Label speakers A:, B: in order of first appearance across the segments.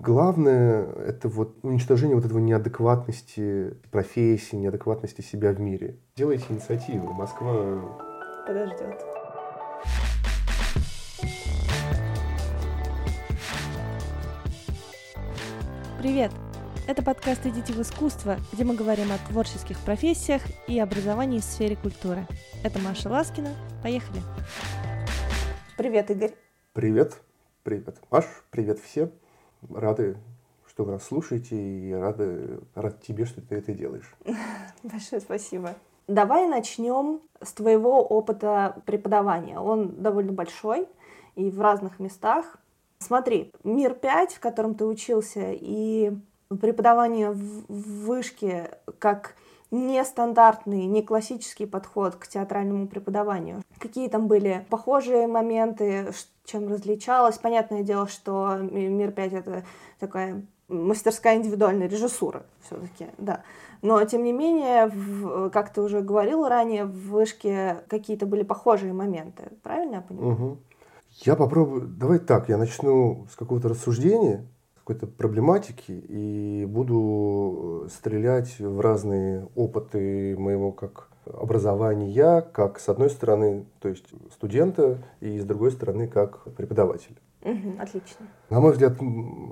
A: Главное — это вот уничтожение вот этого неадекватности профессии, неадекватности себя в мире. Делайте инициативы. Москва
B: подождет. Привет! Это подкаст «Идите в искусство», где мы говорим о творческих профессиях и образовании в сфере культуры. Это Маша Ласкина. Поехали! Привет, Игорь!
A: Привет! Привет, Маш! Привет всем! Рады, что вы нас слушаете, и рады, рад тебе, что ты это делаешь.
B: Большое спасибо. Давай начнем с твоего опыта преподавания. Он довольно большой и в разных местах. Смотри, мир 5, в котором ты учился, и преподавание в вышке как нестандартный, не классический подход к театральному преподаванию. Какие там были похожие моменты, чем различалось? Понятное дело, что «Мир 5» — это такая мастерская индивидуальная режиссура все-таки, да. Но, тем не менее, в, как ты уже говорил ранее, в вышке какие-то были похожие моменты. Правильно я понимаю?
A: Угу. Я попробую... Давай так, я начну с какого-то рассуждения, какой-то проблематики и буду стрелять в разные опыты моего как образования, как с одной стороны, то есть студента, и с другой стороны, как преподавателя.
B: Угу, отлично.
A: На мой взгляд,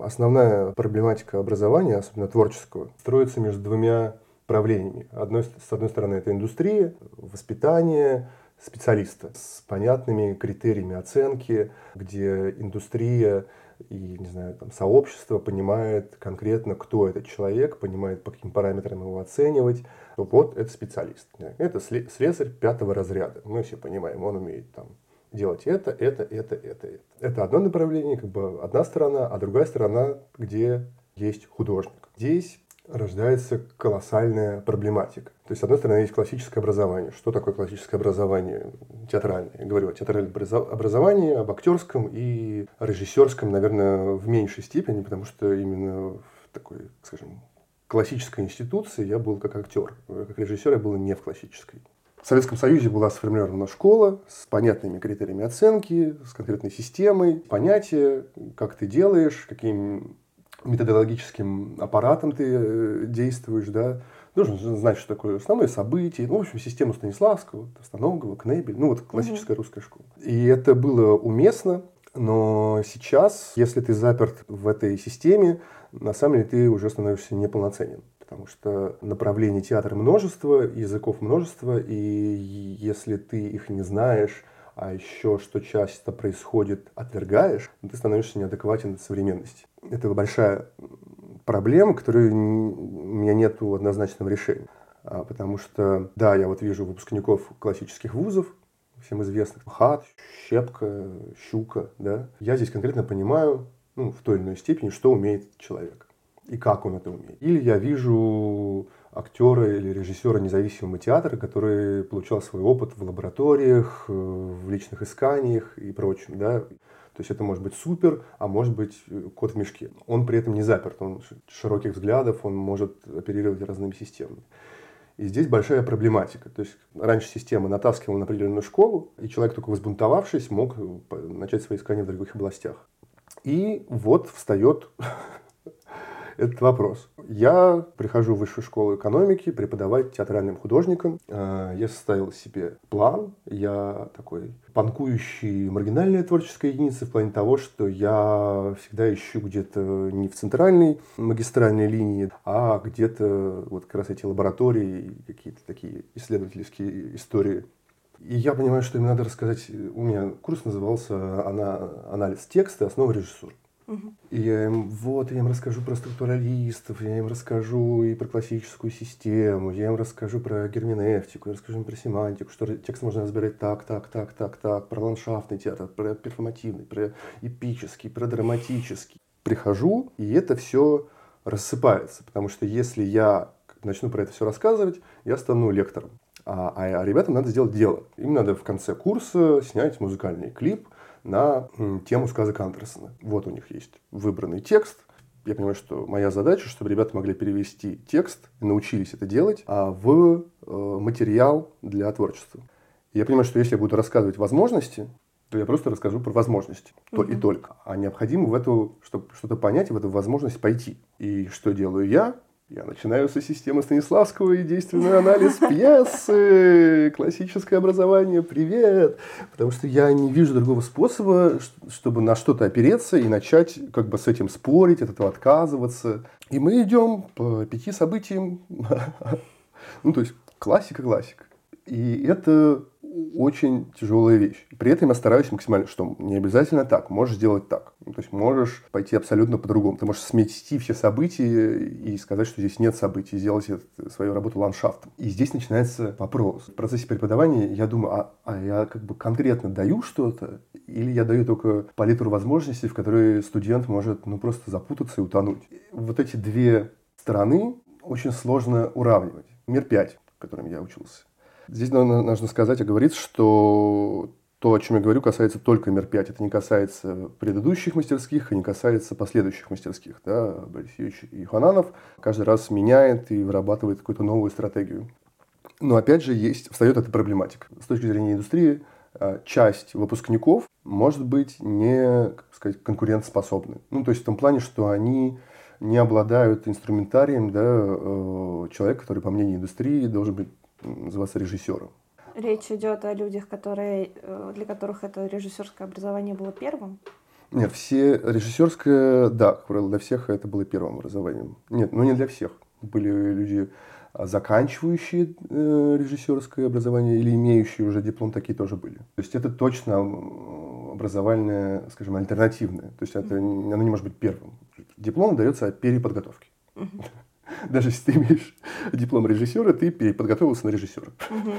A: основная проблематика образования, особенно творческого, строится между двумя правлениями. Одной, с одной стороны, это индустрия, воспитание специалиста с понятными критериями оценки, где индустрия и, не знаю, там, сообщество понимает конкретно, кто этот человек, понимает, по каким параметрам его оценивать. Вот это специалист. Это слесарь пятого разряда. Мы все понимаем, он умеет там делать это, это, это, это, это. Это одно направление, как бы одна сторона, а другая сторона, где есть художник. Здесь рождается колоссальная проблематика. То есть, с одной стороны, есть классическое образование. Что такое классическое образование театральное? Я говорю о театральном образовании, об актерском и режиссерском, наверное, в меньшей степени, потому что именно в такой, скажем, классической институции я был как актер. Как режиссер я был не в классической. В Советском Союзе была сформирована школа с понятными критериями оценки, с конкретной системой, понятия, как ты делаешь, каким методологическим аппаратом ты э, действуешь, да, должен знать, что такое основное событие, ну, в общем, систему Станиславского, Товстоногова, Кнебель, ну, вот классическая угу. русская школа. И это было уместно, но сейчас, если ты заперт в этой системе, на самом деле ты уже становишься неполноценен. Потому что направлений театра множество, языков множество, и если ты их не знаешь, а еще что часто происходит, отвергаешь, ты становишься неадекватен от современности. Это большая проблема, которой у меня нет однозначного решения. А, потому что, да, я вот вижу выпускников классических вузов, всем известных, ХАТ, Щепка, Щука, да. Я здесь конкретно понимаю, ну, в той или иной степени, что умеет человек и как он это умеет. Или я вижу актера или режиссера независимого театра, который получал свой опыт в лабораториях, э, в личных исканиях и прочем. Да? То есть это может быть супер, а может быть э, кот в мешке. Он при этом не заперт, он широких взглядов, он может оперировать разными системами. И здесь большая проблематика. То есть раньше система натаскивала на определенную школу, и человек, только возбунтовавшись, мог э, начать свои искания в других областях. И вот встает этот вопрос. Я прихожу в высшую школу экономики преподавать театральным художникам. А, я составил себе план. Я такой панкующий маргинальная творческая единица в плане того, что я всегда ищу где-то не в центральной магистральной линии, а где-то вот как раз эти лаборатории, какие-то такие исследовательские истории и я понимаю, что им надо рассказать. У меня курс назывался «Анализ текста. Основа режиссуры». И я им, вот, я им расскажу про структуралистов, я им расскажу и про классическую систему, я им расскажу про герменевтику, я расскажу им про семантику, что текст можно разбирать так, так, так, так, так, про ландшафтный театр, про перформативный, про эпический, про драматический. Прихожу, и это все рассыпается, потому что если я начну про это все рассказывать, я стану лектором. А, а ребятам надо сделать дело. Им надо в конце курса снять музыкальный клип – на тему сказок Андерсона. Вот у них есть выбранный текст. Я понимаю, что моя задача, чтобы ребята могли перевести текст, научились это делать, а в э, материал для творчества. я понимаю, что если я буду рассказывать возможности, то я просто расскажу про возможности. То и только. А необходимо в эту, чтобы что-то понять, в эту возможность пойти. И что делаю я? Я начинаю со системы Станиславского и действенный анализ пьесы. Классическое образование, привет! Потому что я не вижу другого способа, чтобы на что-то опереться и начать как бы с этим спорить, от этого отказываться. И мы идем по пяти событиям. Ну, то есть классика-классика. И это очень тяжелая вещь. При этом я стараюсь максимально, что не обязательно так, можешь сделать так. Ну, то есть можешь пойти абсолютно по-другому. Ты можешь смести все события и сказать, что здесь нет событий, сделать свою работу ландшафтом. И здесь начинается вопрос. В процессе преподавания я думаю, а, а я как бы конкретно даю что-то, или я даю только палитру возможностей, в которые студент может ну, просто запутаться и утонуть. Вот эти две стороны очень сложно уравнивать. Мир 5, в котором я учился Здесь нужно сказать и говорить, что то, о чем я говорю, касается только мир 5. Это не касается предыдущих мастерских и не касается последующих мастерских. Да? Борис Юрьевич Юхананов каждый раз меняет и вырабатывает какую-то новую стратегию. Но опять же есть, встает эта проблематика. С точки зрения индустрии, а, часть выпускников может быть не как сказать, конкурентоспособны. Ну, то есть в том плане, что они не обладают инструментарием да, э, человека, который, по мнению индустрии, должен быть называться режиссером.
B: Речь идет о людях, которые, э, для которых это режиссерское образование было первым?
A: Нет, все режиссерское, да, как правило, для всех это было первым образованием. Нет, ну не для всех. Были люди, а, заканчивающие э, режиссерское образование или имеющие уже диплом, такие тоже были. То есть это точно образование, скажем, альтернативное. То есть это, оно не может быть первым. Диплом дается о переподготовке. Uh-huh. Даже если ты имеешь диплом режиссера, ты подготовился на режиссера. Угу.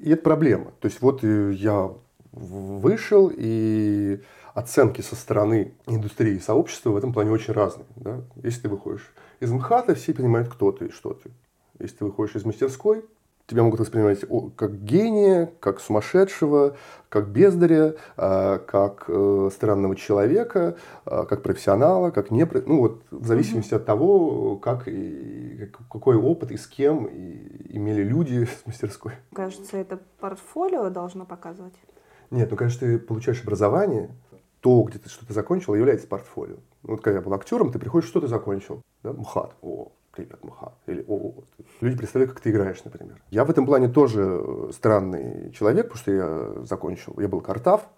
A: И это проблема. То есть вот э, я вышел, и оценки со стороны индустрии и сообщества в этом плане очень разные. Да? Если ты выходишь из МХАТа, все понимают, кто ты и что ты. Если ты выходишь из мастерской, тебя могут воспринимать как гения, как сумасшедшего, как бездаря, а, как э, странного человека, а, как профессионала, как не... Ну вот в зависимости mm-hmm. от того, как и какой опыт и с кем и имели люди с мастерской.
B: Кажется, это портфолио должно показывать.
A: Нет, ну, конечно, ты получаешь образование, то, где ты что-то закончил, является портфолио. Вот когда я был актером, ты приходишь, что ты закончил? Да? МХАТ. О, привет, Муха. Или о, люди представляют, как ты играешь, например. Я в этом плане тоже э, странный человек, потому что я закончил, я был картав.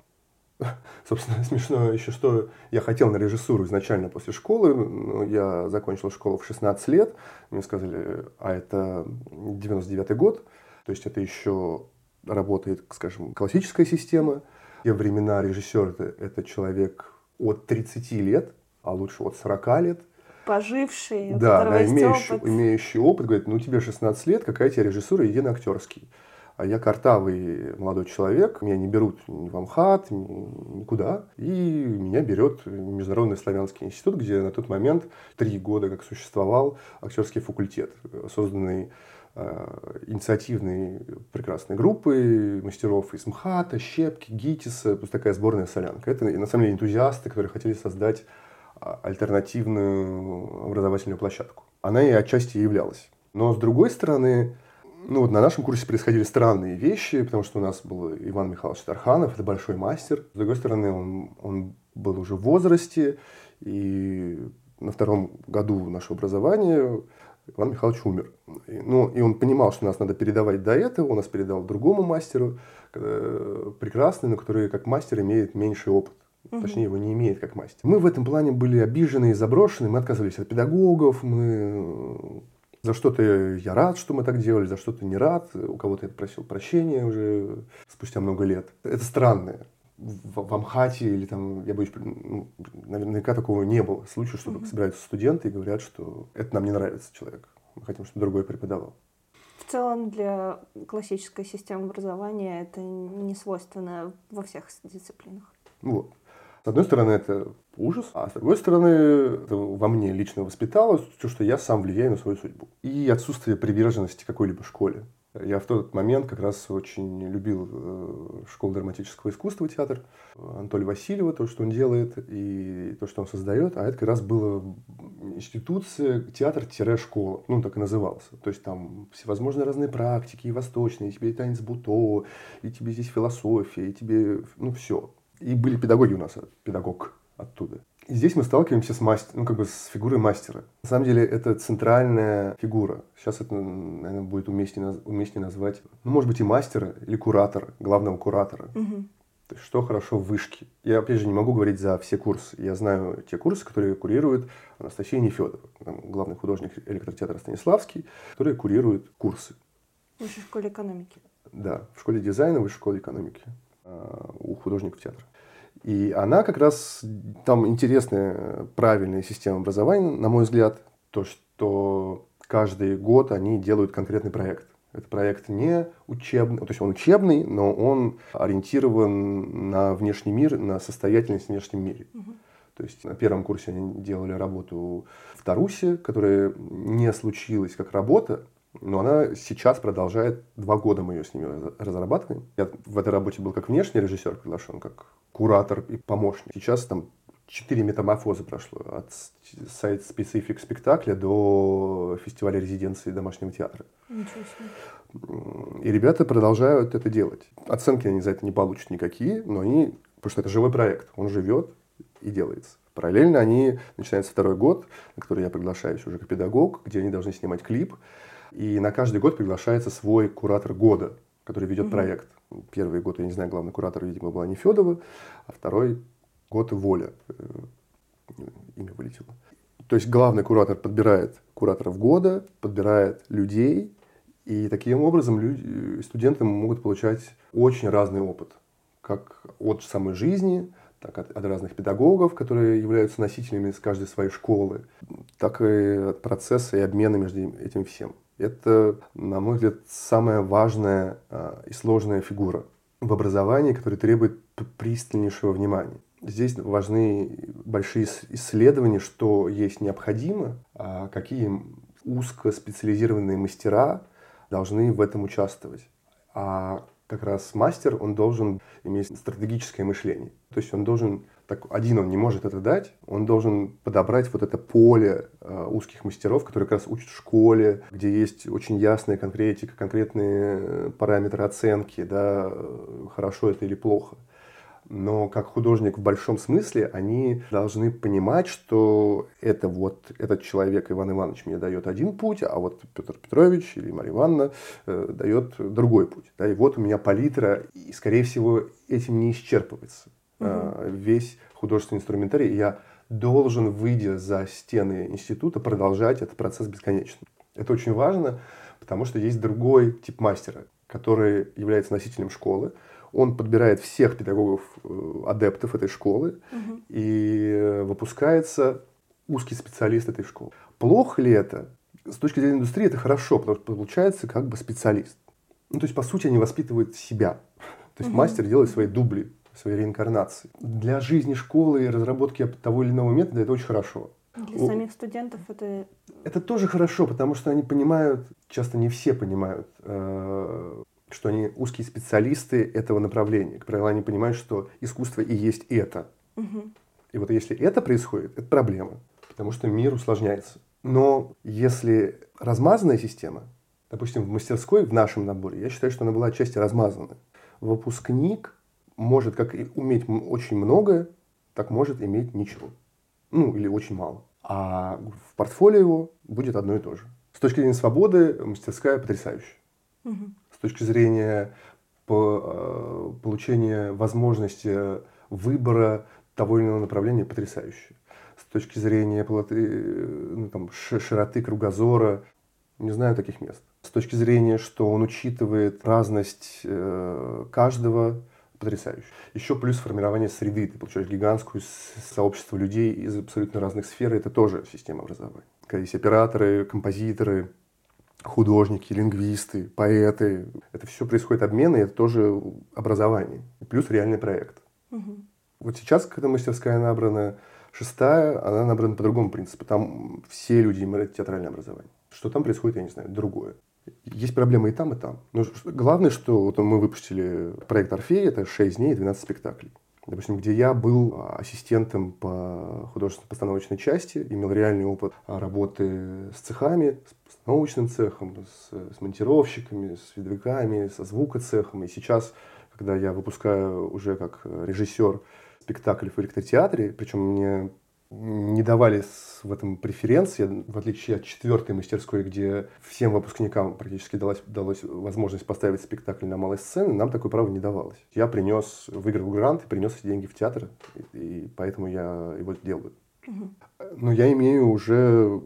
A: Собственно, смешно еще, что я хотел на режиссуру изначально после школы. Но я закончил школу в 16 лет. Мне сказали, а это 99 год. То есть это еще работает, скажем, классическая система. И времена режиссера это, это человек от 30 лет, а лучше от 40 лет –
B: поживший,
A: да, да имеющий, опыт. имеющий опыт, говорит, ну тебе 16 лет, какая тебе режиссура, иди на актерский. А я картавый молодой человек, меня не берут ни в Амхат, ни, никуда. И меня берет Международный славянский институт, где на тот момент три года как существовал актерский факультет, созданный э, инициативной прекрасной группой мастеров из МХАТа, Щепки, ГИТИСа, просто такая сборная солянка. Это на самом деле энтузиасты, которые хотели создать альтернативную образовательную площадку. Она и отчасти являлась. Но с другой стороны, ну вот на нашем курсе происходили странные вещи, потому что у нас был Иван Михайлович Тарханов, это большой мастер. С другой стороны, он, он был уже в возрасте, и на втором году нашего образования Иван Михайлович умер. И, ну, и он понимал, что нас надо передавать до этого, он нас передал другому мастеру, э, прекрасный, но который как мастер имеет меньший опыт. Угу. Точнее, его не имеет как мастер. Мы в этом плане были обижены и заброшены, мы отказывались от педагогов, мы за что-то я рад, что мы так делали, за что-то не рад. У кого-то я просил прощения уже спустя много лет. Это странно. В, в Амхате или там, я боюсь, ну, наверняка такого не было случая, что mm собираются студенты и говорят, что это нам не нравится человек. Мы хотим, чтобы другой преподавал.
B: В целом для классической системы образования это не свойственно во всех дисциплинах.
A: Вот. С одной стороны, это ужас, а с другой стороны, это во мне лично воспиталось, то, что я сам влияю на свою судьбу. И отсутствие приверженности какой-либо школе. Я в тот момент как раз очень любил э, школу драматического искусства, театр Анатолия Васильева, то, что он делает, и то, что он создает. А это как раз было институция, театр-школа, ну, так и назывался. То есть там всевозможные разные практики, и восточные, и тебе и танец буто, и тебе здесь философия, и тебе, ну, все. И были педагоги у нас, педагог оттуда. И здесь мы сталкиваемся с мастер, ну, как бы с фигурой мастера. На самом деле это центральная фигура. Сейчас это, наверное, будет уместнее, уместнее назвать, ну, может быть, и мастера или куратора, главного куратора.
B: Угу.
A: То есть, что хорошо в вышке. Я, опять же, не могу говорить за все курсы. Я знаю те курсы, которые курирует Анастасия Нефедова, главный художник электротеатра Станиславский, который курирует курсы.
B: В высшей школе экономики.
A: Да, в школе дизайна, в высшей школе экономики у художников театра. И она как раз, там интересная, правильная система образования, на мой взгляд, то, что каждый год они делают конкретный проект. Это проект не учебный, то есть он учебный, но он ориентирован на внешний мир, на состоятельность в внешнем мире.
B: Угу.
A: То есть на первом курсе они делали работу в Тарусе, которая не случилась как работа, но она сейчас продолжает, два года мы ее с ними разрабатываем. Я в этой работе был как внешний режиссер приглашен, как куратор и помощник. Сейчас там четыре метаморфозы прошло. От сайт-специфик спектакля до фестиваля резиденции домашнего театра. И ребята продолжают это делать. Оценки они за это не получат никакие, но они... Потому что это живой проект. Он живет и делается. Параллельно они, начинается второй год, на который я приглашаюсь уже как педагог, где они должны снимать клип. И на каждый год приглашается свой куратор года, который ведет угу. проект. Первый год, я не знаю, главный куратор, видимо, была не Федова, а второй год Воля. Э, имя вылетело. То есть главный куратор подбирает кураторов года, подбирает людей, и таким образом люди, студенты могут получать очень разный опыт, как от самой жизни, так от, от разных педагогов, которые являются носителями с каждой своей школы, так и от процесса и обмена между этим всем. Это, на мой взгляд, самая важная а, и сложная фигура в образовании, которая требует пристальнейшего внимания. Здесь важны большие исследования, что есть необходимо, а какие узкоспециализированные мастера должны в этом участвовать. А как раз мастер, он должен иметь стратегическое мышление. То есть он должен, так, один он не может это дать, он должен подобрать вот это поле э, узких мастеров, которые как раз учат в школе, где есть очень ясная конкретика, конкретные параметры оценки, да, э, хорошо это или плохо но как художник в большом смысле они должны понимать, что это вот этот человек Иван Иванович мне дает один путь, а вот Петр Петрович или Мария Ивановна э, дает другой путь. Да, и вот у меня палитра, и, скорее всего, этим не исчерпывается угу. э, весь художественный инструментарий. И я должен, выйдя за стены института, продолжать этот процесс бесконечно. Это очень важно, потому что есть другой тип мастера, который является носителем школы, он подбирает всех педагогов, э, адептов этой школы,
B: угу.
A: и выпускается узкий специалист этой школы. Плохо ли это? С точки зрения индустрии это хорошо, потому что получается как бы специалист. Ну, то есть, по сути, они воспитывают себя. То есть, угу. мастер делает свои дубли, свои реинкарнации. Для жизни школы и разработки того или иного метода это очень хорошо.
B: Для самих студентов это...
A: Это тоже хорошо, потому что они понимают, часто не все понимают, э, что они узкие специалисты этого направления. Как правило, они понимают, что искусство и есть это.
B: Угу.
A: И вот если это происходит, это проблема, потому что мир усложняется. Но если размазанная система, допустим, в мастерской, в нашем наборе, я считаю, что она была отчасти размазана. Выпускник может как уметь очень многое, так может иметь ничего. Ну, или очень мало. А в портфолио его будет одно и то же. С точки зрения свободы мастерская потрясающая.
B: Угу
A: точки зрения э, получения возможности выбора того или иного направления потрясающе. С точки зрения э, ну, там, широты кругозора, не знаю таких мест. С точки зрения, что он учитывает разность э, каждого, потрясающе. Еще плюс формирование среды. Ты получаешь гигантскую сообщество людей из абсолютно разных сфер. Это тоже система образования. Есть операторы, композиторы, художники, лингвисты, поэты. Это все происходит обмен, и это тоже образование. И плюс реальный проект.
B: Угу.
A: Вот сейчас, когда мастерская набрана шестая, она набрана по другому принципу. Там все люди имеют театральное образование. Что там происходит, я не знаю, другое. Есть проблемы и там, и там. Но главное, что вот мы выпустили проект «Орфей», это 6 дней и 12 спектаклей. Допустим, где я был ассистентом по художественно-постановочной части, имел реальный опыт работы с цехами, с научным цехом, с, с монтировщиками, с видовиками, со звукоцехом. И сейчас, когда я выпускаю уже как режиссер спектакль в электротеатре, причем мне не давали в этом преференции, в отличие от четвертой мастерской, где всем выпускникам практически далась, далась возможность поставить спектакль на малой сцене, нам такое право не давалось. Я принес, выиграл грант и принес эти деньги в театр, и, и поэтому я его делаю. Но я имею уже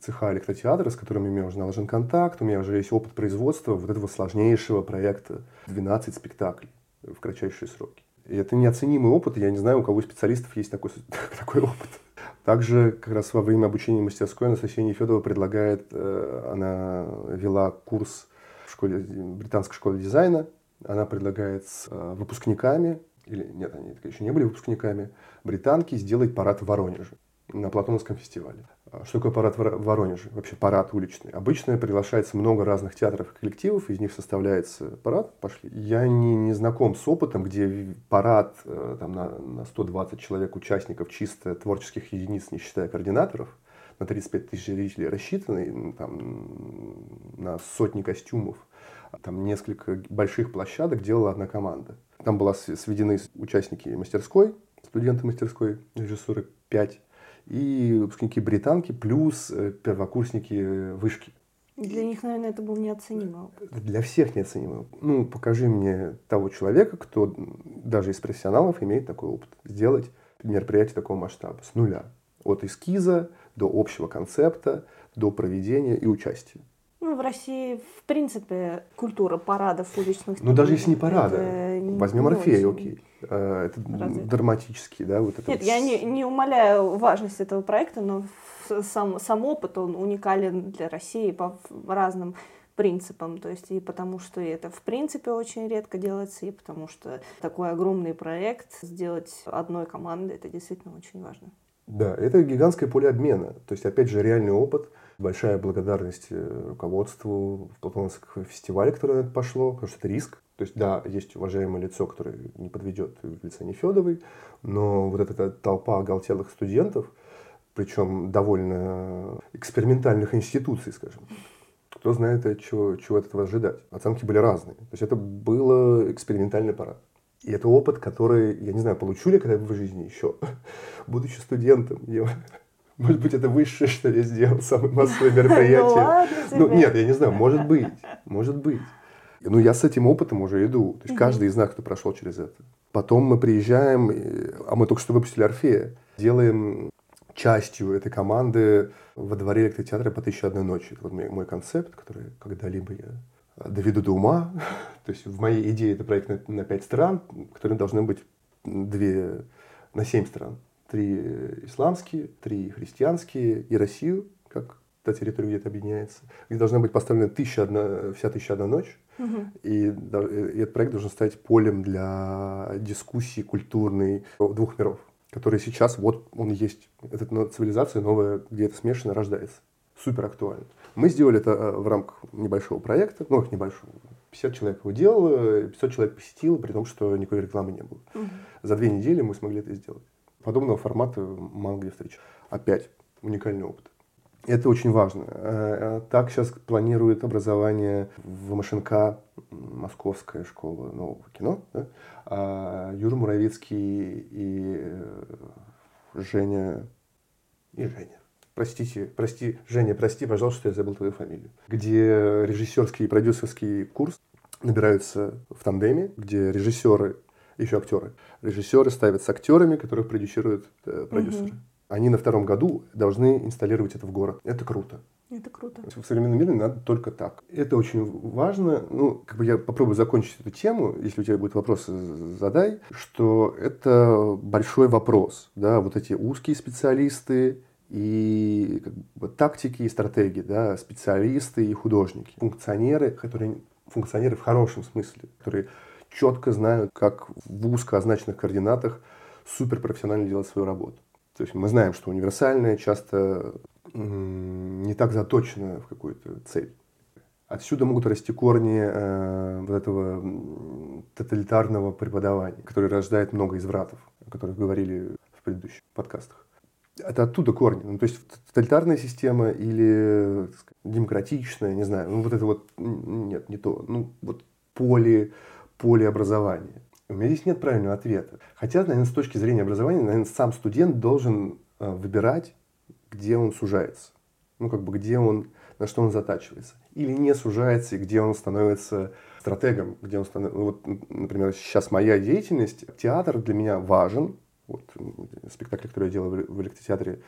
A: цеха электротеатра, с которым у меня уже налажен контакт, у меня уже есть опыт производства вот этого сложнейшего проекта 12 спектаклей в кратчайшие сроки. И это неоценимый опыт, я не знаю, у кого из специалистов есть такой, такой опыт. Также как раз во время обучения мастерской Анастасия Нефедова предлагает, э, она вела курс в школе, британской школе дизайна, она предлагает с э, выпускниками, или нет, они еще не были выпускниками, британки сделать парад в Воронеже на Платоновском фестивале. А что такое парад в Воронеже? Вообще парад уличный. Обычно приглашается много разных театров и коллективов, из них составляется парад. Пошли. Я не, не знаком с опытом, где парад э, там, на, на 120 человек участников чисто творческих единиц, не считая координаторов, на 35 тысяч зрителей рассчитанный, там, на сотни костюмов, там несколько больших площадок делала одна команда. Там была сведены участники мастерской, студенты мастерской, режиссеры 5 и выпускники британки, плюс э, первокурсники вышки.
B: Для них, наверное, это был неоценимый опыт.
A: Для всех неоценимый. Ну, покажи мне того человека, кто даже из профессионалов имеет такой опыт. Сделать мероприятие такого масштаба с нуля. От эскиза до общего концепта, до проведения и участия.
B: Ну, в России, в принципе, культура парадов уличных.
A: Ну, даже если не парады. Возьмем Орфея, окей. А, это Разве? драматический, да? Вот это
B: Нет, я не, не умоляю важность этого проекта, но сам, сам опыт, он уникален для России по разным принципам. То есть и потому, что это в принципе очень редко делается, и потому что такой огромный проект сделать одной командой, это действительно очень важно.
A: Да, это гигантское поле обмена. То есть, опять же, реальный опыт – Большая благодарность э, руководству в Платоновском фестивале, которое на это пошло, потому что это риск. То есть, да, есть уважаемое лицо, которое не подведет в лице Нефедовой, но вот эта толпа оголтелых студентов, причем довольно экспериментальных институций, скажем кто знает, чего, чего от этого ожидать. Оценки были разные. То есть это был экспериментальный парад. И это опыт, который, я не знаю, получу ли когда-нибудь в жизни еще, будучи студентом. Я может быть, это высшее, что я сделал, самое массовое мероприятие. Ну, нет, я не знаю, может быть, может быть. Ну, я с этим опытом уже иду. То есть каждый из нас, кто прошел через это. Потом мы приезжаем, а мы только что выпустили «Орфея», делаем частью этой команды во дворе электротеатра по тысяче одной ночи. Это вот мой концепт, который когда-либо я доведу до ума. То есть в моей идее это проект на, на пять стран, которые должны быть две на семь стран три исламские, три христианские и Россию, как та территория, где это объединяется, где должна быть поставлена тысяча одна, вся тысяча одна ночь. Угу. И, и этот проект должен стать полем для дискуссии культурной двух миров, который сейчас, вот он есть, эта цивилизация новая, где это смешано, рождается. Супер актуально. Мы сделали это э, в рамках небольшого проекта, ну, как небольшого, 50 человек его делало, 500 человек посетило, при том, что никакой рекламы не было. Угу. За две недели мы смогли это сделать. Подобного формата мало где встречал. Опять уникальный опыт. Это очень важно. Э, э, так сейчас планирует образование в МШНК, Московская школа нового кино. Да? А Юра Муравицкий и э, Женя... И Женя. Простите, прости, Женя, прости, пожалуйста, что я забыл твою фамилию. Где режиссерский и продюсерский курс набираются в тандеме, где режиссеры еще актеры. Режиссеры ставят с актерами, которых продюсируют э, продюсеры. Угу. Они на втором году должны инсталлировать это в город. Это круто.
B: Это круто.
A: В современном мире надо только так. Это очень важно. Ну, как бы я попробую закончить эту тему. Если у тебя будут вопросы, задай. Что это большой вопрос. Да, вот эти узкие специалисты и как бы, тактики и стратегии, да, специалисты и художники, функционеры, которые функционеры в хорошем смысле, которые четко знают, как в узко означенных координатах суперпрофессионально делать свою работу. То есть мы знаем, что универсальное часто не так заточено в какую-то цель. Отсюда могут расти корни э, вот этого тоталитарного преподавания, который рождает много извратов, о которых говорили в предыдущих подкастах. Это оттуда корни. Ну, то есть тоталитарная система или сказать, демократичная, не знаю, ну вот это вот, нет, не то. Ну вот поле, поле образования. У меня здесь нет правильного ответа. Хотя, наверное, с точки зрения образования, наверное, сам студент должен э, выбирать, где он сужается. Ну, как бы, где он, на что он затачивается. Или не сужается, и где он становится стратегом, где он становится... Ну, вот, например, сейчас моя деятельность, театр для меня важен. Вот спектакль, который я делаю в электротеатре,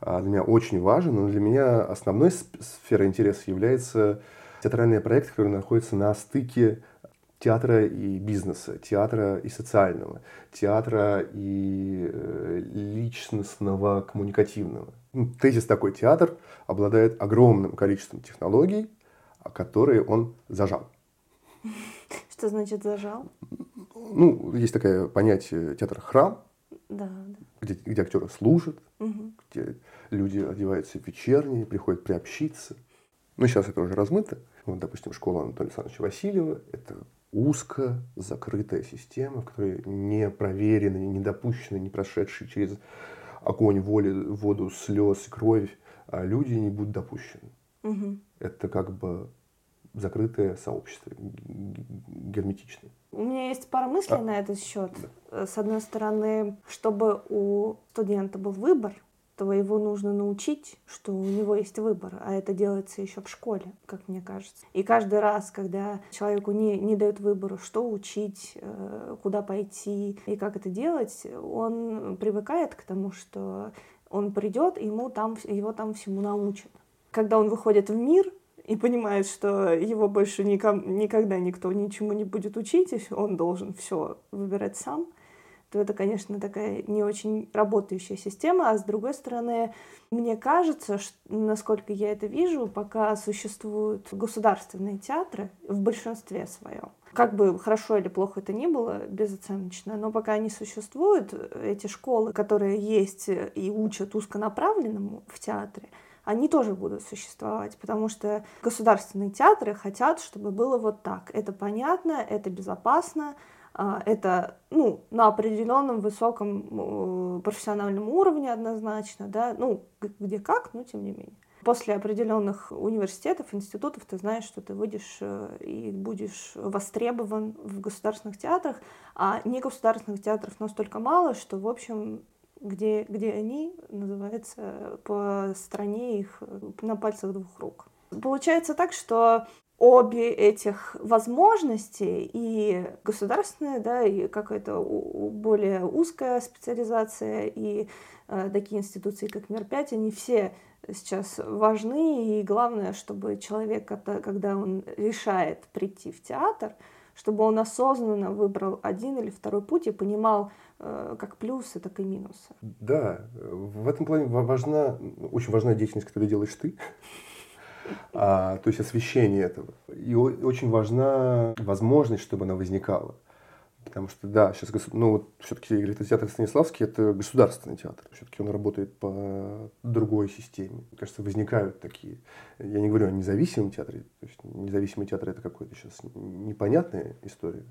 A: а, для меня очень важен, но для меня основной сферой интереса является театральный проект, который находится на стыке театра и бизнеса, театра и социального, театра и э, личностного, коммуникативного. Ну, тезис такой, театр обладает огромным количеством технологий, которые он зажал.
B: Что значит зажал?
A: Ну, есть такое понятие театр храм,
B: да, да.
A: Где, где актеры служат,
B: угу.
A: где люди одеваются в вечерние, приходят приобщиться. Ну, сейчас это уже размыто. Вот, допустим, школа Анатолия Александровича Васильева – это узко закрытая система, в которой не проверенные, не допущенные, не прошедшие через огонь, воли, воду, слез, кровь, а люди не будут допущены.
B: Угу.
A: Это как бы закрытое сообщество, герметичное.
B: У меня есть пара мыслей а, на этот счет. Да. С одной стороны, чтобы у студента был выбор, то его нужно научить, что у него есть выбор, а это делается еще в школе, как мне кажется. И каждый раз, когда человеку не, не дают выбору, что учить, э, куда пойти и как это делать, он привыкает к тому, что он придет, и ему там, его там всему научат. Когда он выходит в мир, и понимает, что его больше ником, никогда никто ничему не будет учить, и он должен все выбирать сам, то это, конечно, такая не очень работающая система. А с другой стороны, мне кажется, что, насколько я это вижу, пока существуют государственные театры в большинстве своем, как бы хорошо или плохо это ни было, безоценочно, но пока они существуют, эти школы, которые есть и учат узконаправленному в театре, они тоже будут существовать, потому что государственные театры хотят, чтобы было вот так. Это понятно, это безопасно, а, это ну, на определенном высоком профессиональном уровне однозначно, да, ну, где как, но тем не менее. После определенных университетов, институтов ты знаешь, что ты выйдешь э, и будешь востребован в государственных театрах, а негосударственных театров настолько мало, что, в общем, где, где они, называется, по стране их на пальцах двух рук. Получается так, что обе этих возможности и государственная, да, и какая-то более узкая специализация, и э, такие институции, как Мир-5, они все сейчас важны, и главное, чтобы человек, когда он решает прийти в театр, чтобы он осознанно выбрал один или второй путь и понимал как плюсы, так и минусы.
A: Да, в этом плане важна, очень важна деятельность, которую делаешь ты, а, то есть освещение этого. И очень важна возможность, чтобы она возникала. Потому что, да, сейчас, ну вот все-таки театр Станиславский это государственный театр. Все-таки он работает по другой системе. Мне кажется, возникают такие. Я не говорю о независимом театре. То есть независимый театр это какой-то сейчас непонятная история.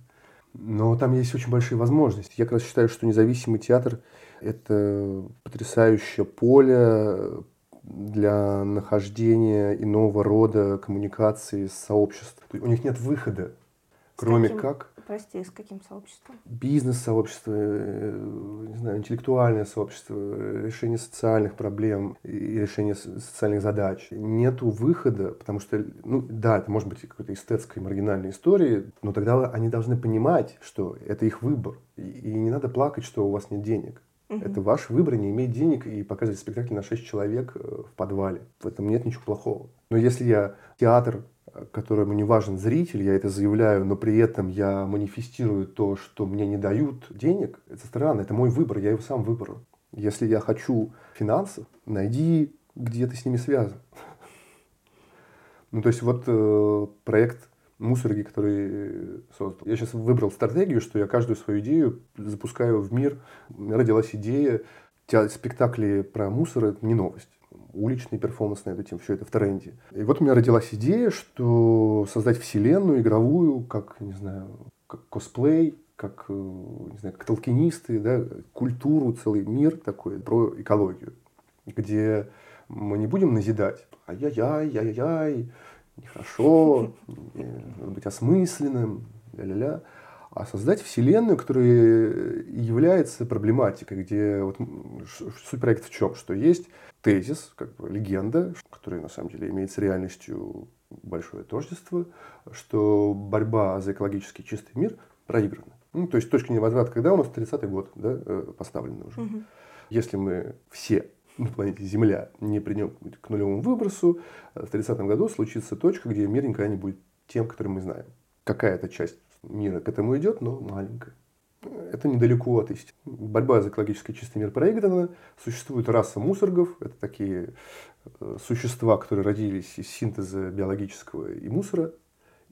A: Но там есть очень большие возможности. Я как раз считаю, что независимый театр – это потрясающее поле для нахождения иного рода коммуникации с сообществом. У них нет выхода, кроме
B: каким?
A: как
B: Прости, с каким сообществом?
A: Бизнес-сообщество, э, не знаю, интеллектуальное сообщество, решение социальных проблем и решение социальных задач. Нету выхода, потому что, ну да, это может быть какой-то эстетской маргинальной истории, но тогда они должны понимать, что это их выбор. И не надо плакать, что у вас нет денег. Угу. Это ваш выбор не иметь денег и показывать спектакль на 6 человек э, в подвале. В этом нет ничего плохого. Но если я театр которому не важен зритель, я это заявляю, но при этом я манифестирую то, что мне не дают денег, это странно, это мой выбор, я его сам выбрал. Если я хочу финансов, найди, где ты с ними связан. Ну, то есть вот э, проект мусорги, который создал. Я сейчас выбрал стратегию, что я каждую свою идею запускаю в мир. У меня родилась идея, спектакли про мусор – это не новость уличный перформанс на эту тему, все это в тренде. И вот у меня родилась идея, что создать вселенную игровую, как, не знаю, как косплей, как, э, не знаю, как толкинисты, да, культуру, целый мир такой про экологию, где мы не будем назидать, ай-яй-яй, ай-яй-яй, нехорошо, надо быть осмысленным, ля-ля-ля, а создать вселенную, которая является проблематикой, где вот суть проекта в чем, что есть тезис, как бы легенда, которая на самом деле имеет с реальностью большое тождество, что борьба за экологически чистый мир проиграна. Ну, то есть точка невозврата, когда у нас 30-й год да, э, поставлена уже. Угу. Если мы все на планете Земля не придем к нулевому выбросу, в 30-м году случится точка, где мир никогда не будет тем, который мы знаем. Какая-то часть мира к этому идет, но маленькая. Это недалеко от истины. Борьба за экологически чистый мир проиграна. Существует раса мусоргов. Это такие э, существа, которые родились из синтеза биологического и мусора,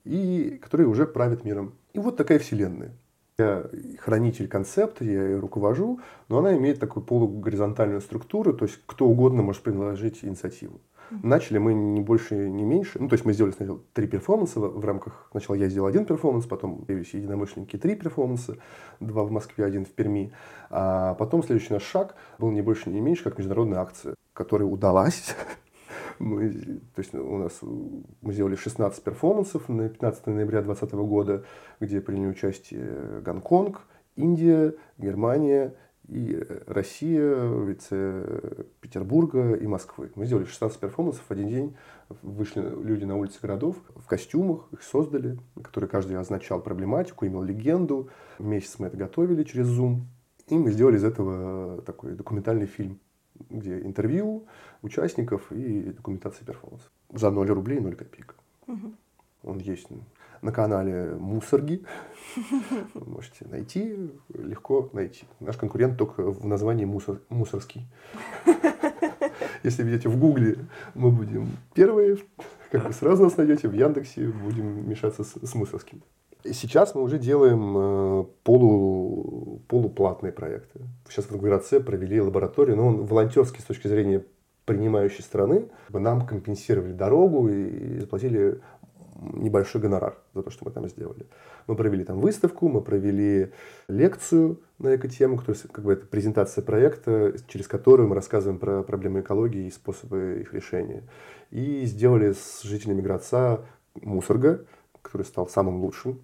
A: и которые уже правят миром. И вот такая вселенная. Я хранитель концепта, я ее руковожу, но она имеет такую полугоризонтальную структуру, то есть кто угодно может предложить инициативу. Начали мы не больше, не меньше. Ну, то есть мы сделали сначала три перформанса в, рамках... Сначала я сделал один перформанс, потом появились единомышленники три перформанса, два в Москве, один в Перми. А потом следующий наш шаг был не больше, не меньше, как международная акция, которая удалась. Мы, то есть у нас мы сделали 16 перформансов на 15 ноября 2020 года, где приняли участие Гонконг, Индия, Германия, и э, Россия, вице Петербурга и Москвы. Мы сделали 16 перформансов в один день. Вышли люди на улицы городов в костюмах, их создали, которые каждый означал проблематику, имел легенду. Месяц мы это готовили через Zoom. И мы сделали из этого такой документальный фильм, где интервью участников и документация перформанса. За 0 рублей 0 копеек. Угу. Он есть на канале Мусорги. Можете найти, легко найти. Наш конкурент только в названии мусор, Мусорский. Если видите в Гугле, мы будем первые, как вы сразу нас найдете, в Яндексе будем мешаться с, с Мусорским. Сейчас мы уже делаем э, полу, полуплатные проекты. Сейчас в ГРЦ провели лабораторию, но он волонтерский с точки зрения принимающей страны. Нам компенсировали дорогу и заплатили небольшой гонорар за то, что мы там сделали. Мы провели там выставку, мы провели лекцию на экотему, которая как бы это презентация проекта, через которую мы рассказываем про проблемы экологии и способы их решения. И сделали с жителями Градца мусорга, который стал самым лучшим.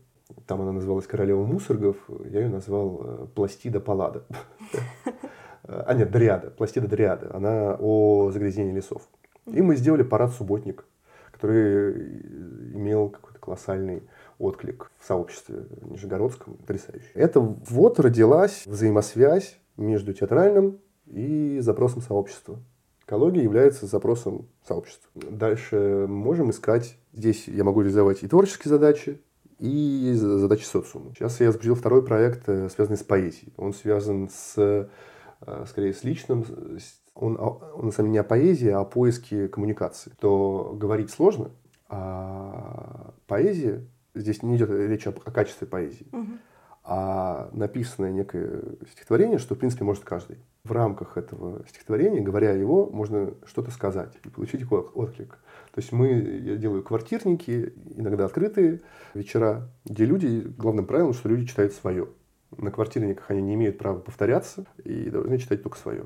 A: Там она называлась «Королева мусоргов», я ее назвал э, «Пластида Паллада». А нет, Дриада, Пластида Дриада. Она о загрязнении лесов. И мы сделали парад «Субботник», который имел какой-то колоссальный отклик в сообществе нижегородском, потрясающий. Это вот родилась взаимосвязь между театральным и запросом сообщества. Экология является запросом сообщества. Дальше можем искать, здесь я могу реализовать и творческие задачи, и задачи социума. Сейчас я запустил второй проект, э, связанный с поэзией. Он связан с, э, скорее, с личным, он, он на самом деле не о поэзии, а о поиске коммуникации. То говорить сложно, а поэзия, здесь не идет речь о, о качестве поэзии, угу. а написанное некое стихотворение, что в принципе может каждый. В рамках этого стихотворения, говоря его, можно что-то сказать и получить отклик. То есть мы, я делаю квартирники, иногда открытые вечера, где люди, главным правилом, что люди читают свое. На квартирниках они не имеют права повторяться и должны читать только свое.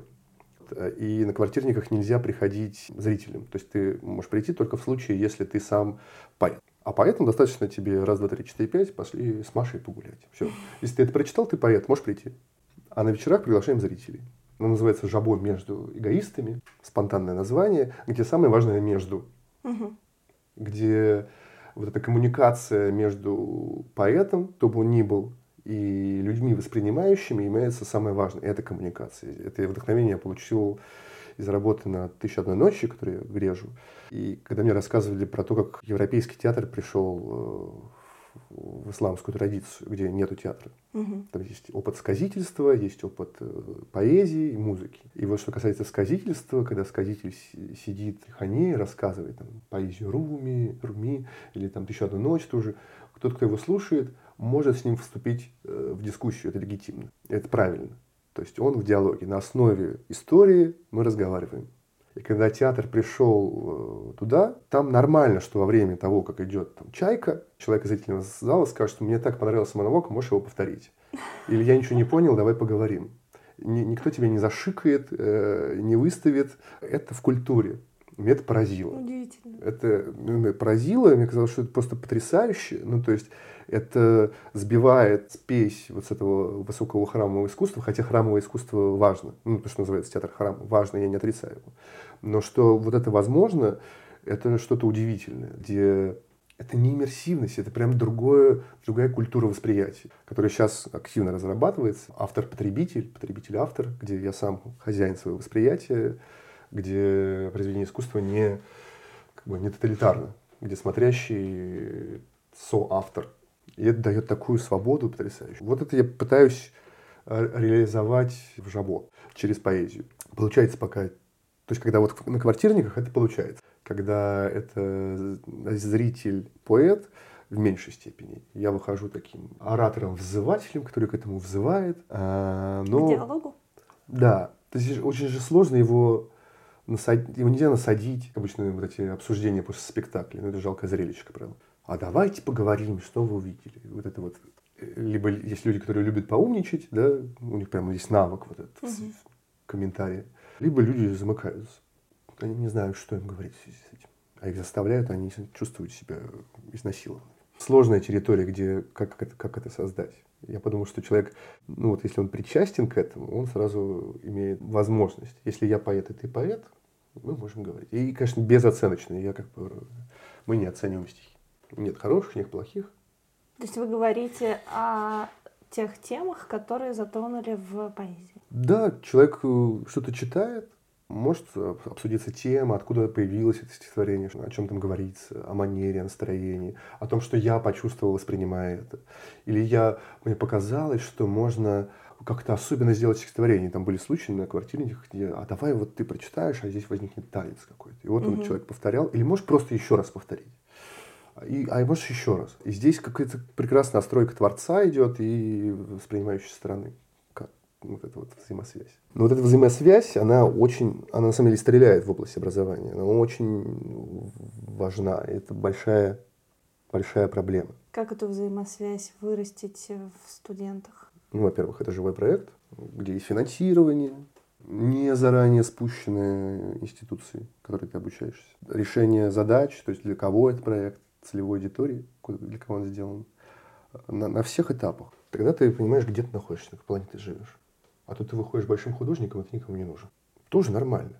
A: И на квартирниках нельзя приходить зрителям. То есть ты можешь прийти только в случае, если ты сам поэт. А поэтому достаточно тебе раз, два, три, четыре, пять, пошли с Машей погулять. Все. Если ты это прочитал, ты поэт, можешь прийти. А на вечерах приглашаем зрителей. Оно называется «Жабо между эгоистами», спонтанное название, где самое важное «между». Угу. Где вот эта коммуникация между поэтом, кто бы он ни был, и людьми воспринимающими является самое важное. Это коммуникация. Это вдохновение я получил из работы на «Тысяча одной ночи», которую я грежу. И когда мне рассказывали про то, как европейский театр пришел э, в исламскую традицию, где нету театра. Угу. Там есть опыт сказительства, есть опыт э, поэзии и музыки. И вот что касается сказительства, когда сказитель сидит в хане и рассказывает там, поэзию Руми, Руми или там «Тысяча одной ночь» тоже, тот, кто его слушает, может с ним вступить э, в дискуссию, это легитимно, это правильно. То есть он в диалоге. На основе истории мы разговариваем. И когда театр пришел э, туда, там нормально, что во время того, как идет там, чайка, человек из зрительного зала скажет, что мне так понравился монолог, можешь его повторить. Или я ничего не понял, давай поговорим. Никто тебя не зашикает, э, не выставит. Это в культуре. Меня это поразило.
B: Удивительно.
A: Это ну, поразило, мне казалось, что это просто потрясающе. Ну, то есть это сбивает спесь вот с этого высокого храмового искусства, хотя храмовое искусство важно. Ну, то, что называется театр храм, важно, я не отрицаю его. Но что вот это возможно, это что-то удивительное, где это не иммерсивность, это прям другое, другая культура восприятия, которая сейчас активно разрабатывается. Автор-потребитель, потребитель-автор, где я сам хозяин своего восприятия, где произведение искусства не, как бы, не тоталитарно, где смотрящий соавтор. И это дает такую свободу потрясающую. Вот это я пытаюсь э, реализовать в Жабо через поэзию. Получается пока... То есть, когда вот на квартирниках это получается когда это зритель-поэт в меньшей степени. Я выхожу таким оратором-взывателем, который к этому взывает. А, но...
B: К диалогу?
A: Да. То есть очень же сложно его насадить, его нельзя насадить, обычно вот эти обсуждения после спектакля, ну это жалкое зрелище, как правило. А давайте поговорим, что вы увидели. Вот это вот либо есть люди, которые любят поумничать, да, у них прямо есть навык вот этот угу. комментария, либо люди замыкаются. Они не знают, что им говорить в связи с этим. А их заставляют, они чувствуют себя изнасилованными. Сложная территория, где как это, как это создать. Я подумал, что человек, ну вот если он причастен к этому, он сразу имеет возможность. Если я поэт, и ты поэт, мы можем говорить. И, конечно, безоценочно. Я как бы, мы не оцениваем стихи. Нет хороших, нет плохих.
B: То есть вы говорите о тех темах, которые затронули в поэзии?
A: Да, человек э, что-то читает, может обсудиться тема, откуда появилось это стихотворение, о чем там говорится, о манере, о настроении, о том, что я почувствовал, воспринимая это. Или я, мне показалось, что можно как-то особенно сделать стихотворение. Там были случаи на квартирниках, где а давай вот ты прочитаешь, а здесь возникнет танец какой-то. И вот угу. он человек повторял, или можешь просто еще раз повторить. И, а можешь еще раз. И здесь какая-то прекрасная настройка творца идет и воспринимающей стороны вот эта вот взаимосвязь. Но вот эта взаимосвязь, она очень, она на самом деле стреляет в области образования. Она очень важна. Это большая, большая проблема.
B: Как эту взаимосвязь вырастить в студентах?
A: Ну, во-первых, это живой проект, где есть финансирование, не заранее спущенные институции, которые ты обучаешься. Решение задач, то есть для кого этот проект, целевой аудитории, для кого он сделан, на, на всех этапах. Тогда ты понимаешь, где ты находишься, на какой планете живешь. А тут ты выходишь большим художником, и ты никому не нужен. Тоже нормально.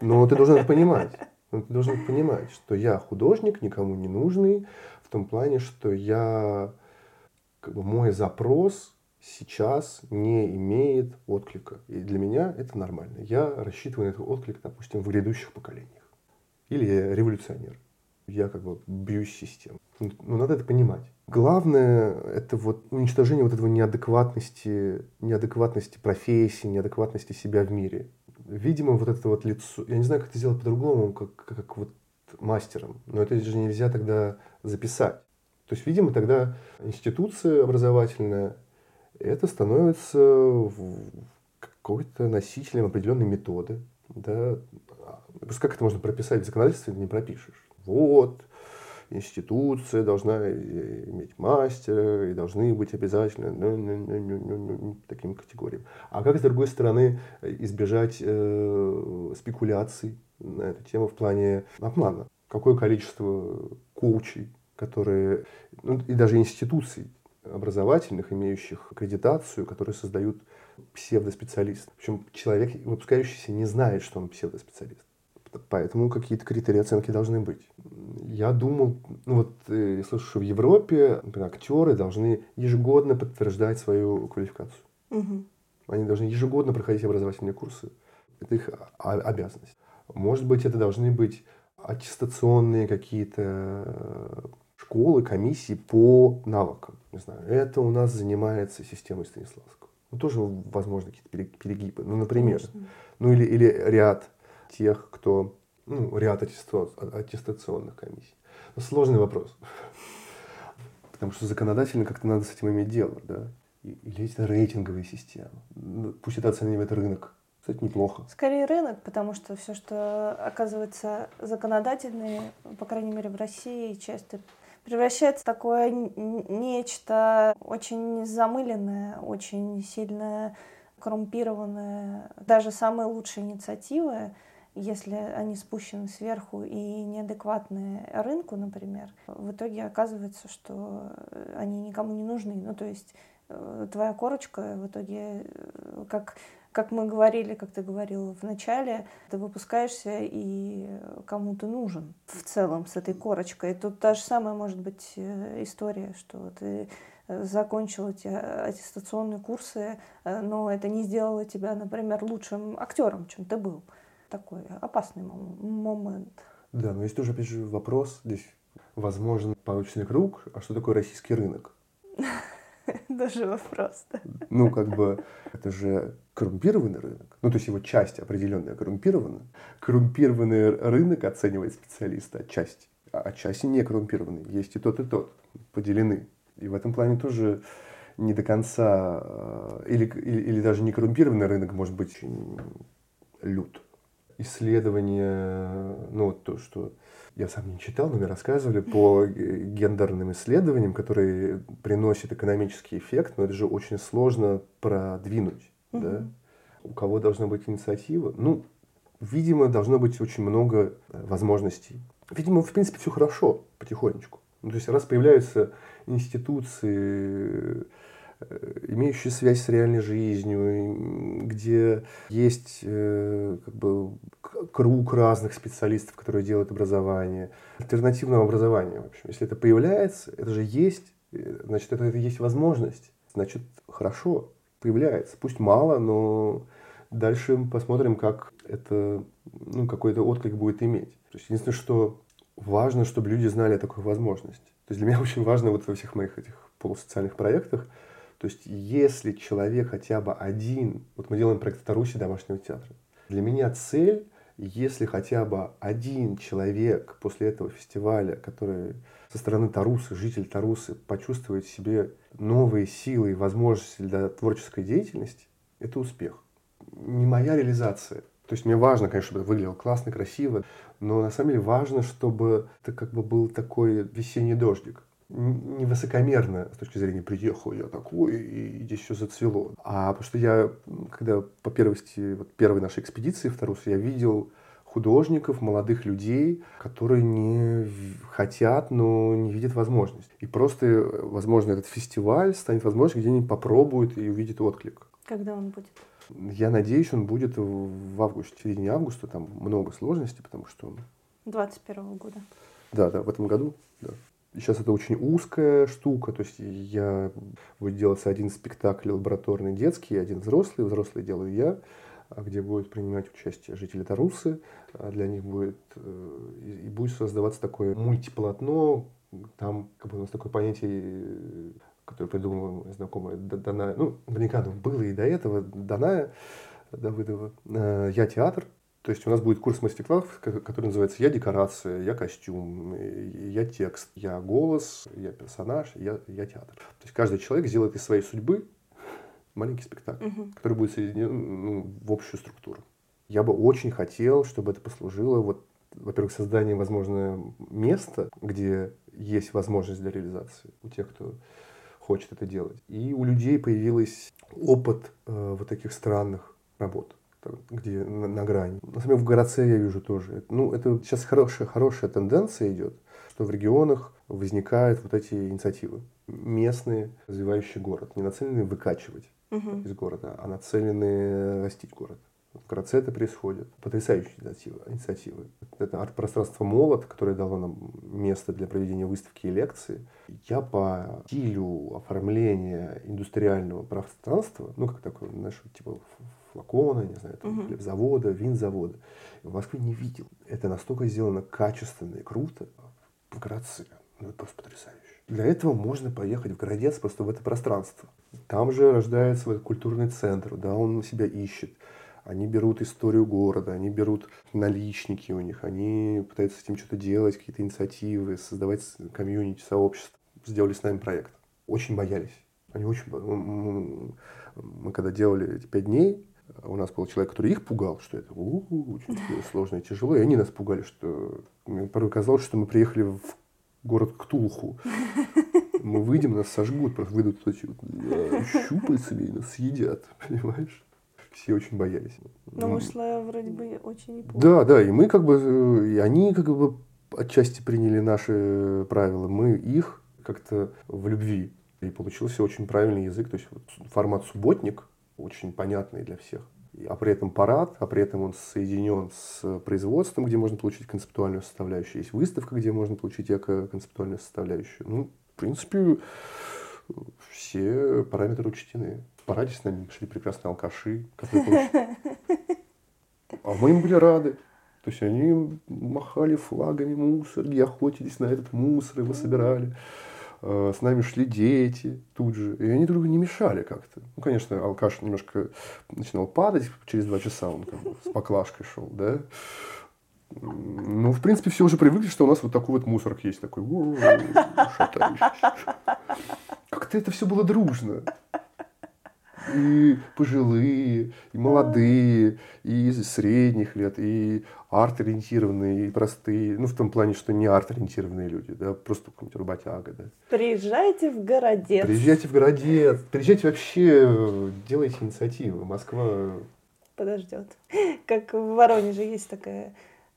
A: Но ты должен это понимать. Ты должен понимать, что я художник, никому не нужный, в том плане, что я, как бы мой запрос сейчас не имеет отклика. И для меня это нормально. Я рассчитываю на этот отклик, допустим, в грядущих поколениях. Или я революционер. Я как бы бьюсь систему. Ну, надо это понимать. Главное – это вот уничтожение вот этого неадекватности, неадекватности профессии, неадекватности себя в мире. Видимо, вот это вот лицо, я не знаю, как это сделать по-другому, как, как вот мастером, но это же нельзя тогда записать. То есть, видимо, тогда институция образовательная, это становится какой-то носителем определенной методы. Да? Как это можно прописать в законодательстве, не пропишешь. Вот, институция должна иметь мастера и должны быть обязательно ну, ну, ну, таким категориям. А как, с другой стороны, избежать э, спекуляций на эту тему в плане обмана? Какое количество коучей, которые, ну, и даже институций образовательных, имеющих аккредитацию, которые создают псевдоспециалист. Причем человек, выпускающийся, не знает, что он псевдоспециалист. Поэтому какие-то критерии оценки должны быть. Я думал, ну вот э, я слышу, что в Европе например, актеры должны ежегодно подтверждать свою квалификацию. Угу. Они должны ежегодно проходить образовательные курсы. Это их обязанность. Может быть, это должны быть аттестационные какие-то э, школы, комиссии по навыкам. Не знаю, это у нас занимается системой Станиславского. Ну, тоже, возможно, какие-то перегибы. Ну, например. Конечно. Ну, или, или ряд тех, кто, ну, ряд аттестационных комиссий. Но сложный вопрос. Потому что законодательно как-то надо с этим иметь дело, да. Или это рейтинговые системы. Ну, пусть это оценивает рынок Кстати, неплохо.
B: Скорее рынок, потому что все, что оказывается законодательное, по крайней мере в России, часто превращается в такое нечто очень замыленное, очень сильно коррумпированное. Даже самые лучшие инициативы, если они спущены сверху и неадекватны рынку, например, в итоге оказывается, что они никому не нужны. Ну, то есть э, твоя корочка в итоге, э, как как мы говорили, как ты говорил в начале, ты выпускаешься и кому ты нужен в целом с этой корочкой. И тут та же самая может быть э, история, что ты э, закончил эти аттестационные курсы, э, но это не сделало тебя, например, лучшим актером, чем ты был. Такой опасный момент.
A: Да, но есть тоже, опять же, вопрос, здесь возможен порочный круг, а что такое российский рынок?
B: Даже вопрос, да.
A: Ну, как бы, это же коррумпированный рынок. Ну, то есть его часть определенная коррумпирована. Коррумпированный рынок оценивает специалиста отчасти, а отчасти не коррумпированный. Есть и тот, и тот. Поделены. И в этом плане тоже не до конца, э, или, или, или даже не коррумпированный рынок может быть лют. Исследование, ну, вот то, что я сам не читал, но мне рассказывали по гендерным исследованиям, которые приносят экономический эффект, но это же очень сложно продвинуть. Угу. Да? У кого должна быть инициатива? Ну, видимо, должно быть очень много э, возможностей. Видимо, в принципе, все хорошо потихонечку. Ну, то есть, раз появляются институции, имеющие связь с реальной жизнью, где есть э, как бы, круг разных специалистов, которые делают образование, альтернативного образования. В общем, если это появляется, это же есть, э, значит, это, это есть возможность, значит, хорошо, появляется. Пусть мало, но дальше посмотрим, как это, ну, какой-то отклик будет иметь. То есть, единственное, что важно, чтобы люди знали о такой возможности. То есть для меня очень важно вот во всех моих этих полусоциальных проектах то есть, если человек хотя бы один, вот мы делаем проект в Тарусе домашнего театра, для меня цель, если хотя бы один человек после этого фестиваля, который со стороны Тарусы, житель Тарусы, почувствует в себе новые силы и возможности для творческой деятельности, это успех. Не моя реализация. То есть мне важно, конечно, чтобы это выглядело классно, красиво, но на самом деле важно, чтобы это как бы был такой весенний дождик не высокомерно с точки зрения приехал я такой, и здесь все зацвело. А потому что я, когда по первости, вот первой нашей экспедиции в Тарус, я видел художников, молодых людей, которые не хотят, но не видят возможность. И просто, возможно, этот фестиваль станет возможностью, где они попробуют и увидят отклик.
B: Когда он будет?
A: Я надеюсь, он будет в августе, в середине августа. Там много сложностей, потому что...
B: 21 года.
A: Да, да, в этом году, да. Сейчас это очень узкая штука, то есть я будет делаться один спектакль лабораторный детский, один взрослый, взрослый делаю я, а где будут принимать участие жители Тарусы, а для них будет э, и будет создаваться такое мультиполотно, там как бы у нас такое понятие, которое придумала знакомая Дана, ну, наверняка было и до этого, Даная Давыдова, э, «Я театр», то есть у нас будет курс мастер-классов, который называется «Я декорация», «Я костюм», «Я текст», «Я голос», «Я персонаж», «Я, я театр». То есть каждый человек сделает из своей судьбы маленький спектакль, угу. который будет соединен ну, в общую структуру. Я бы очень хотел, чтобы это послужило, вот, во-первых, созданием, возможно, места, где есть возможность для реализации у тех, кто хочет это делать. И у людей появился опыт э, вот таких странных работ где на, на грани. На самом деле в городце я вижу тоже. Ну, это сейчас хорошая, хорошая тенденция идет, что в регионах возникают вот эти инициативы. Местные, развивающие город. Не нацеленные выкачивать угу. из города, а нацеленные растить город. В городце это происходит. Потрясающая инициатива. инициатива. Это арт-пространство «Молот», которое дало нам место для проведения выставки и лекции. Я по стилю оформления индустриального пространства, ну, как такое, знаешь, типа флакона, не знаю, там, угу. хлебзавода, винзавода. В Москве не видел. Это настолько сделано качественно и круто. В городце. Ну, это просто потрясающе. Для этого можно поехать в городец просто в это пространство. Там же рождается этот культурный центр, да, он себя ищет. Они берут историю города, они берут наличники у них, они пытаются с этим что-то делать, какие-то инициативы, создавать комьюнити, сообщество. Сделали с нами проект. Очень боялись. Они очень... Мы когда делали эти пять дней, у нас был человек, который их пугал, что это очень сложно и тяжело, и они нас пугали, что мне порой казалось, что мы приехали в город Ктулху. Мы выйдем, нас сожгут, просто выйдут эти вот, да, щупальцами и нас съедят, понимаешь? Все очень боялись.
B: Но вышло вроде бы очень неплохо.
A: Да, да, и мы как бы, и они как бы отчасти приняли наши правила, мы их как-то в любви. И получился очень правильный язык, то есть вот формат субботник, очень понятный для всех. А при этом парад, а при этом он соединен с производством, где можно получить концептуальную составляющую. Есть выставка, где можно получить эко-концептуальную составляющую. Ну, в принципе, все параметры учтены. В параде с нами шли прекрасные алкаши, которые А мы им были рады. То есть они махали флагами мусорги, охотились на этот мусор, его собирали. Э, с нами шли дети тут же, и они друг другу не мешали как-то. Ну, конечно, алкаш немножко начинал падать, через два часа он как бы с поклажкой шел, да. Ну, в принципе, все уже привыкли, что у нас вот такой вот мусорок есть, такой, как-то это все было дружно и пожилые, и молодые, и средних лет, и арт-ориентированные, и простые. Ну, в том плане, что не арт-ориентированные люди, да, просто какой-нибудь работяга, да.
B: Приезжайте в Городец.
A: Приезжайте в Городец. Приезжайте вообще, делайте инициативы. Москва...
B: Подождет. Как в Воронеже есть такая,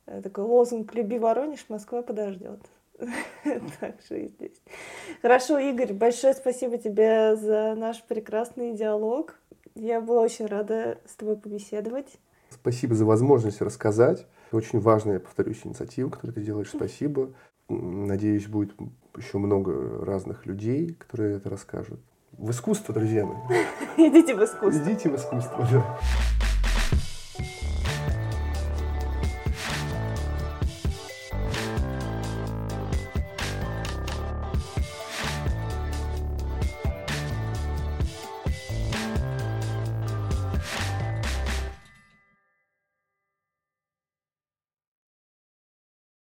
B: э, такой лозунг «Люби Воронеж, Москва подождет». Так же и здесь. Хорошо, Игорь, большое спасибо тебе за наш прекрасный диалог. Я была очень рада с тобой побеседовать.
A: Спасибо за возможность рассказать. Очень важная, я повторюсь, инициатива, которую ты делаешь. Спасибо. Надеюсь, будет еще много разных людей, которые это расскажут. В искусство, друзья мои.
B: Идите в искусство.
A: Идите в искусство, да.